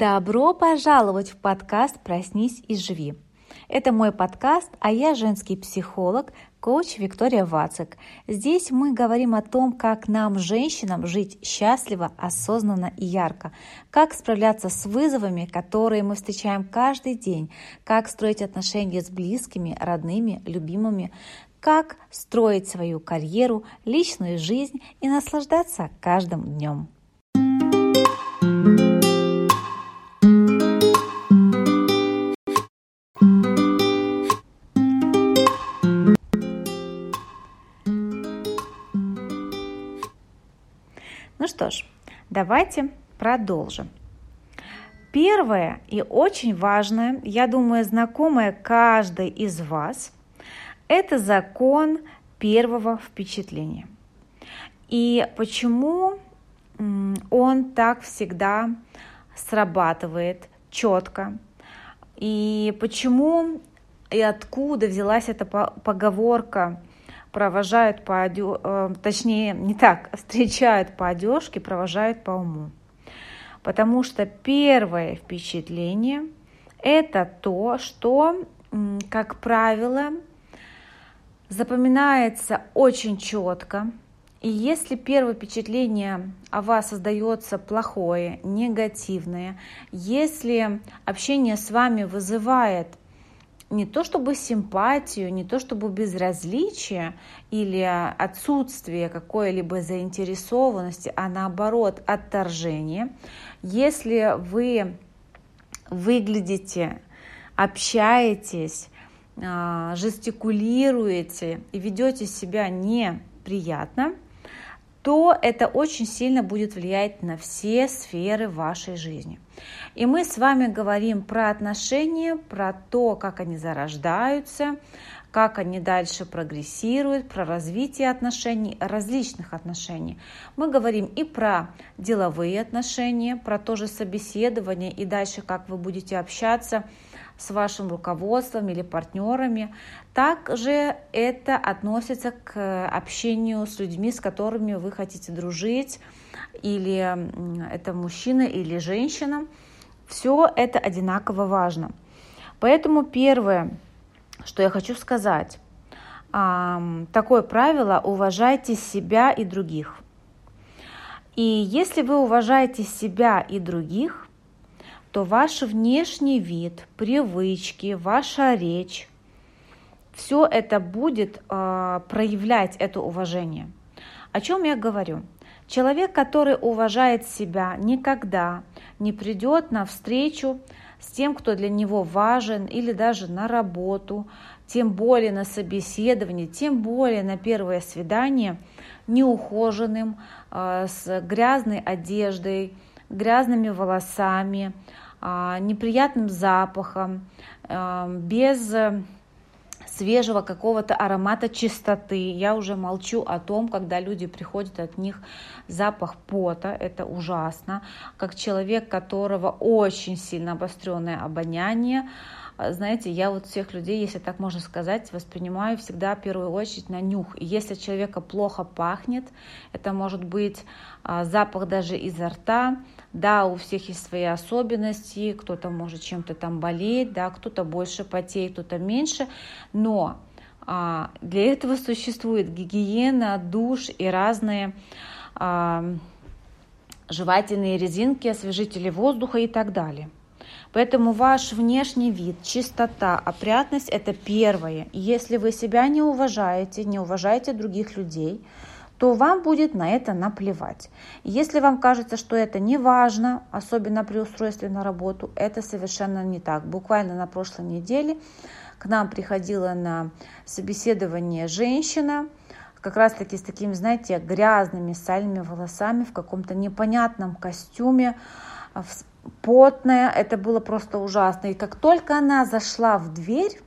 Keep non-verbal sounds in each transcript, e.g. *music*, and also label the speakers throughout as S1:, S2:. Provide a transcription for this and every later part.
S1: Добро пожаловать в подкаст «Проснись и живи». Это мой подкаст, а я женский психолог, коуч Виктория Вацик. Здесь мы говорим о том, как нам, женщинам, жить счастливо, осознанно и ярко, как справляться с вызовами, которые мы встречаем каждый день, как строить отношения с близкими, родными, любимыми, как строить свою карьеру, личную жизнь и наслаждаться каждым днем. Ну что ж, давайте продолжим. Первое и очень важное, я думаю, знакомое каждой из вас, это закон первого впечатления. И почему он так всегда срабатывает четко, и почему и откуда взялась эта поговорка провожают по одежке, э, точнее, не так, *laughs* встречают по одежке, провожают по уму. Потому что первое впечатление – это то, что, как правило, запоминается очень четко. И если первое впечатление о вас создается плохое, негативное, если общение с вами вызывает не то чтобы симпатию, не то чтобы безразличие или отсутствие какой-либо заинтересованности, а наоборот отторжение. Если вы выглядите, общаетесь, а, жестикулируете и ведете себя неприятно, то это очень сильно будет влиять на все сферы вашей жизни. И мы с вами говорим про отношения, про то, как они зарождаются, как они дальше прогрессируют, про развитие отношений, различных отношений. Мы говорим и про деловые отношения, про то же собеседование и дальше, как вы будете общаться с вашим руководством или партнерами. Также это относится к общению с людьми, с которыми вы хотите дружить, или это мужчина или женщина. Все это одинаково важно. Поэтому первое, что я хочу сказать, такое правило – уважайте себя и других. И если вы уважаете себя и других, то ваш внешний вид, привычки, ваша речь, все это будет э, проявлять это уважение. О чем я говорю? Человек, который уважает себя, никогда не придет на встречу с тем, кто для него важен, или даже на работу, тем более на собеседование, тем более на первое свидание, неухоженным, э, с грязной одеждой, грязными волосами, а, неприятным запахом, а, без свежего какого-то аромата чистоты. Я уже молчу о том, когда люди приходят, от них запах пота, это ужасно. Как человек, которого очень сильно обостренное обоняние, знаете, я вот всех людей, если так можно сказать, воспринимаю всегда в первую очередь на нюх. И если человека плохо пахнет, это может быть а, запах даже изо рта, да, у всех есть свои особенности, кто-то может чем-то там болеть, да, кто-то больше потеет, кто-то меньше, но а, для этого существует гигиена, душ и разные жевательные резинки, освежители воздуха и так далее. Поэтому ваш внешний вид, чистота, опрятность – это первое. Если вы себя не уважаете, не уважаете других людей, то вам будет на это наплевать. Если вам кажется, что это не важно, особенно при устройстве на работу, это совершенно не так. Буквально на прошлой неделе к нам приходила на собеседование женщина, как раз таки с такими, знаете, грязными сальными волосами в каком-то непонятном костюме, потная, это было просто ужасно. И как только она зашла в дверь,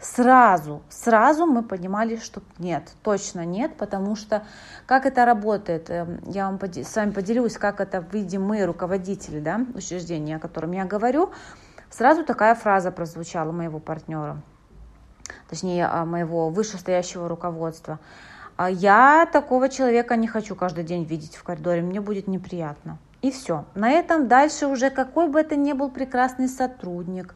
S1: сразу, сразу мы понимали, что нет, точно нет, потому что как это работает, эм, я вам с вами поделюсь, как это видим мы, руководители да, учреждения, о котором я говорю, сразу такая фраза прозвучала моего партнера, точнее а, моего вышестоящего руководства. «А я такого человека не хочу каждый день видеть в коридоре, мне будет неприятно. И все. На этом дальше уже какой бы это ни был прекрасный сотрудник,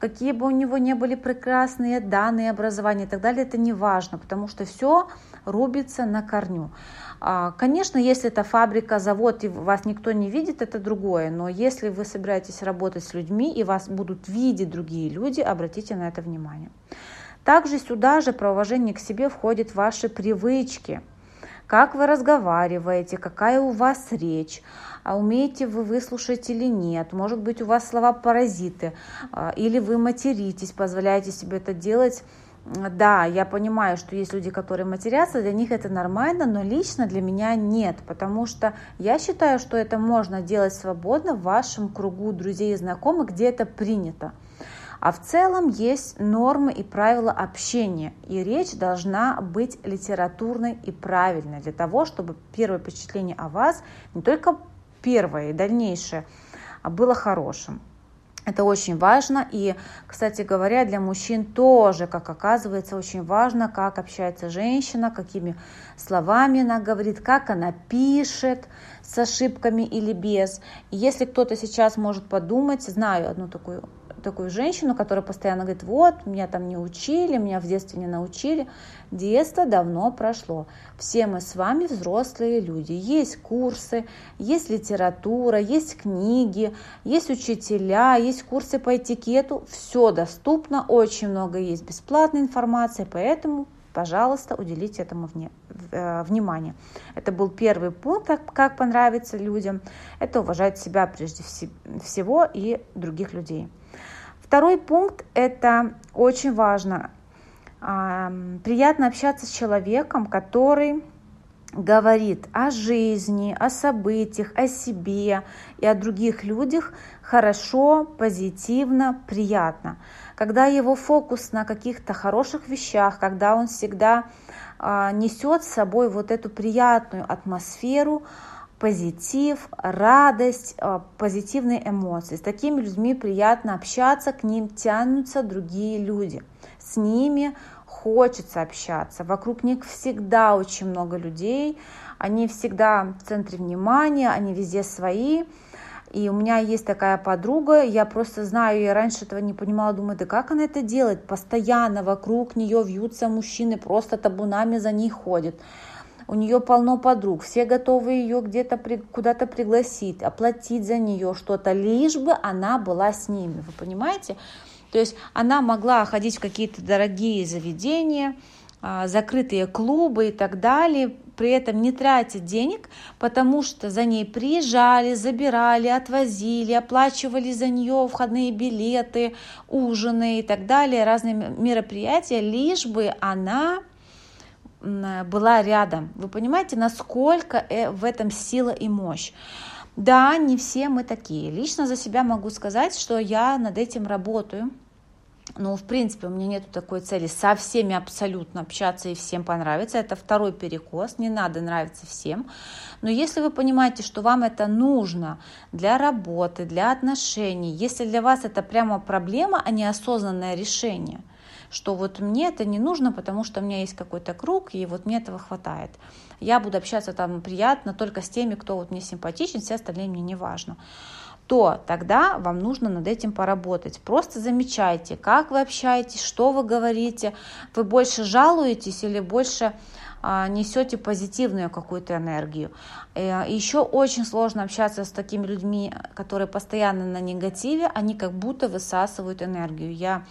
S1: какие бы у него не были прекрасные данные, образования и так далее, это не важно, потому что все рубится на корню. А, конечно, если это фабрика, завод, и вас никто не видит, это другое. Но если вы собираетесь работать с людьми, и вас будут видеть другие люди, обратите на это внимание. Также сюда же про уважение к себе входят ваши привычки. Как вы разговариваете, какая у вас речь, а умеете вы выслушать или нет, может быть у вас слова паразиты, а, или вы материтесь, позволяете себе это делать да, я понимаю, что есть люди, которые матерятся, для них это нормально, но лично для меня нет, потому что я считаю, что это можно делать свободно в вашем кругу друзей и знакомых, где это принято. А в целом есть нормы и правила общения, и речь должна быть литературной и правильной для того, чтобы первое впечатление о вас, не только первое и дальнейшее, а было хорошим. Это очень важно. И, кстати говоря, для мужчин тоже, как оказывается, очень важно, как общается женщина, какими словами она говорит, как она пишет, с ошибками или без. И если кто-то сейчас может подумать, знаю одну такую такую женщину, которая постоянно говорит, вот, меня там не учили, меня в детстве не научили. Детство давно прошло. Все мы с вами взрослые люди. Есть курсы, есть литература, есть книги, есть учителя, есть курсы по этикету. Все доступно, очень много есть бесплатной информации, поэтому пожалуйста, уделите этому вне, э, внимание. Это был первый пункт, как, как понравится людям. Это уважать себя прежде всего и других людей. Второй пункт – это очень важно. Приятно общаться с человеком, который говорит о жизни, о событиях, о себе и о других людях хорошо, позитивно, приятно. Когда его фокус на каких-то хороших вещах, когда он всегда а, несет с собой вот эту приятную атмосферу, позитив, радость, а, позитивные эмоции. С такими людьми приятно общаться, к ним тянутся другие люди. С ними хочется общаться. Вокруг них всегда очень много людей, они всегда в центре внимания, они везде свои. И у меня есть такая подруга, я просто знаю, я раньше этого не понимала, думаю, да как она это делает? Постоянно вокруг нее вьются мужчины, просто табунами за ней ходят у нее полно подруг, все готовы ее где-то при, куда-то пригласить, оплатить за нее что-то, лишь бы она была с ними, вы понимаете? То есть она могла ходить в какие-то дорогие заведения, а, закрытые клубы и так далее, при этом не тратить денег, потому что за ней приезжали, забирали, отвозили, оплачивали за нее входные билеты, ужины и так далее, разные мероприятия, лишь бы она была рядом. Вы понимаете, насколько э, в этом сила и мощь. Да, не все мы такие. Лично за себя могу сказать, что я над этим работаю. Ну, в принципе, у меня нет такой цели со всеми абсолютно общаться и всем понравится. Это второй перекос, не надо нравиться всем. Но если вы понимаете, что вам это нужно для работы, для отношений, если для вас это прямо проблема, а не осознанное решение – что вот мне это не нужно, потому что у меня есть какой-то круг, и вот мне этого хватает. Я буду общаться там приятно только с теми, кто вот мне симпатичен, все остальные мне не важно то тогда вам нужно над этим поработать. Просто замечайте, как вы общаетесь, что вы говорите, вы больше жалуетесь или больше а, несете позитивную какую-то энергию. Э, Еще очень сложно общаться с такими людьми, которые постоянно на негативе, они как будто высасывают энергию. Я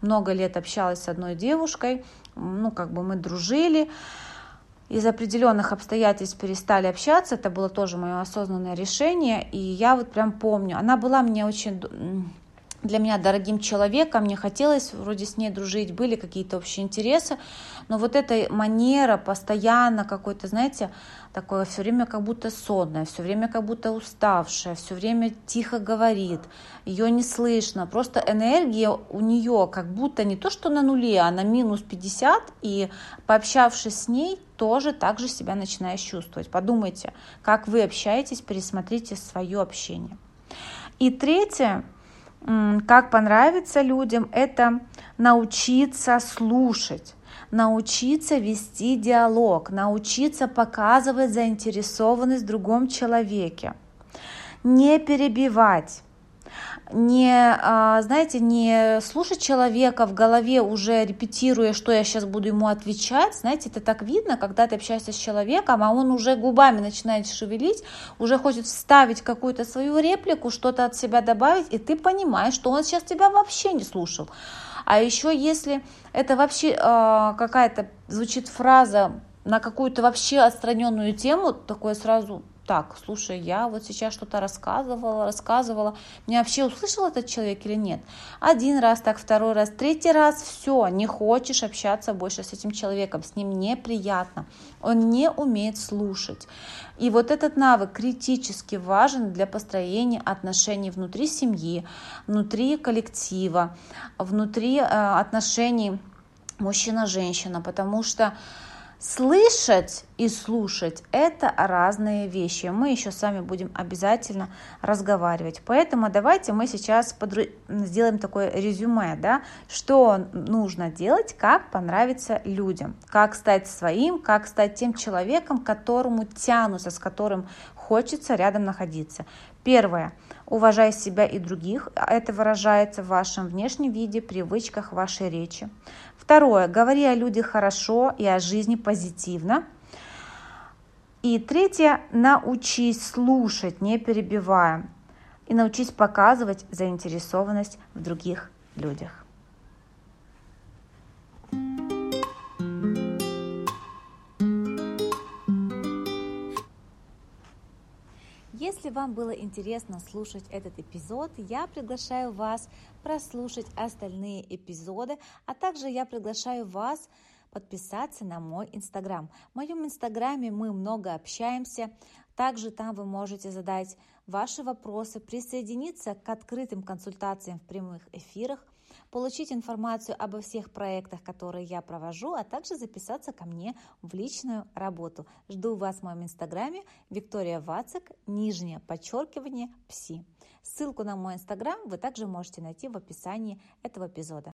S1: много лет общалась с одной девушкой, ну, как бы мы дружили, из определенных обстоятельств перестали общаться, это было тоже мое осознанное решение, и я вот прям помню, она была мне очень для меня дорогим человеком, мне хотелось вроде с ней дружить, были какие-то общие интересы, но вот эта манера постоянно какой-то, знаете, такое все время как будто сонная, все время как будто уставшая, все время тихо говорит, ее не слышно, просто энергия у нее как будто не то, что на нуле, а на минус 50, и пообщавшись с ней, тоже так же себя начинаешь чувствовать. Подумайте, как вы общаетесь, пересмотрите свое общение. И третье, как понравится людям, это научиться слушать, научиться вести диалог, научиться показывать заинтересованность в другом человеке. не перебивать не, а, знаете, не слушать человека в голове, уже репетируя, что я сейчас буду ему отвечать. Знаете, это так видно, когда ты общаешься с человеком, а он уже губами начинает шевелить, уже хочет вставить какую-то свою реплику, что-то от себя добавить, и ты понимаешь, что он сейчас тебя вообще не слушал. А еще если это вообще э, какая-то звучит фраза на какую-то вообще отстраненную тему, такое сразу так, слушай, я вот сейчас что-то рассказывала, рассказывала, меня вообще услышал этот человек или нет? Один раз, так, второй раз, третий раз, все, не хочешь общаться больше с этим человеком, с ним неприятно, он не умеет слушать. И вот этот навык критически важен для построения отношений внутри семьи, внутри коллектива, внутри э, отношений мужчина-женщина, потому что Слышать и слушать – это разные вещи. Мы еще с вами будем обязательно разговаривать. Поэтому давайте мы сейчас подру... сделаем такое резюме, да, что нужно делать, как понравиться людям, как стать своим, как стать тем человеком, которому тянутся, с которым хочется рядом находиться. Первое. Уважай себя и других. Это выражается в вашем внешнем виде, привычках, вашей речи. Второе. Говори о людях хорошо и о жизни позитивно. И третье. Научись слушать, не перебивая. И научись показывать заинтересованность в других людях. Если вам было интересно слушать этот эпизод, я приглашаю вас прослушать остальные эпизоды, а также я приглашаю вас подписаться на мой инстаграм. В моем инстаграме мы много общаемся, также там вы можете задать ваши вопросы, присоединиться к открытым консультациям в прямых эфирах, получить информацию обо всех проектах, которые я провожу, а также записаться ко мне в личную работу. Жду вас в моем инстаграме Виктория Вацик, нижнее подчеркивание, пси. Ссылку на мой инстаграм вы также можете найти в описании этого эпизода.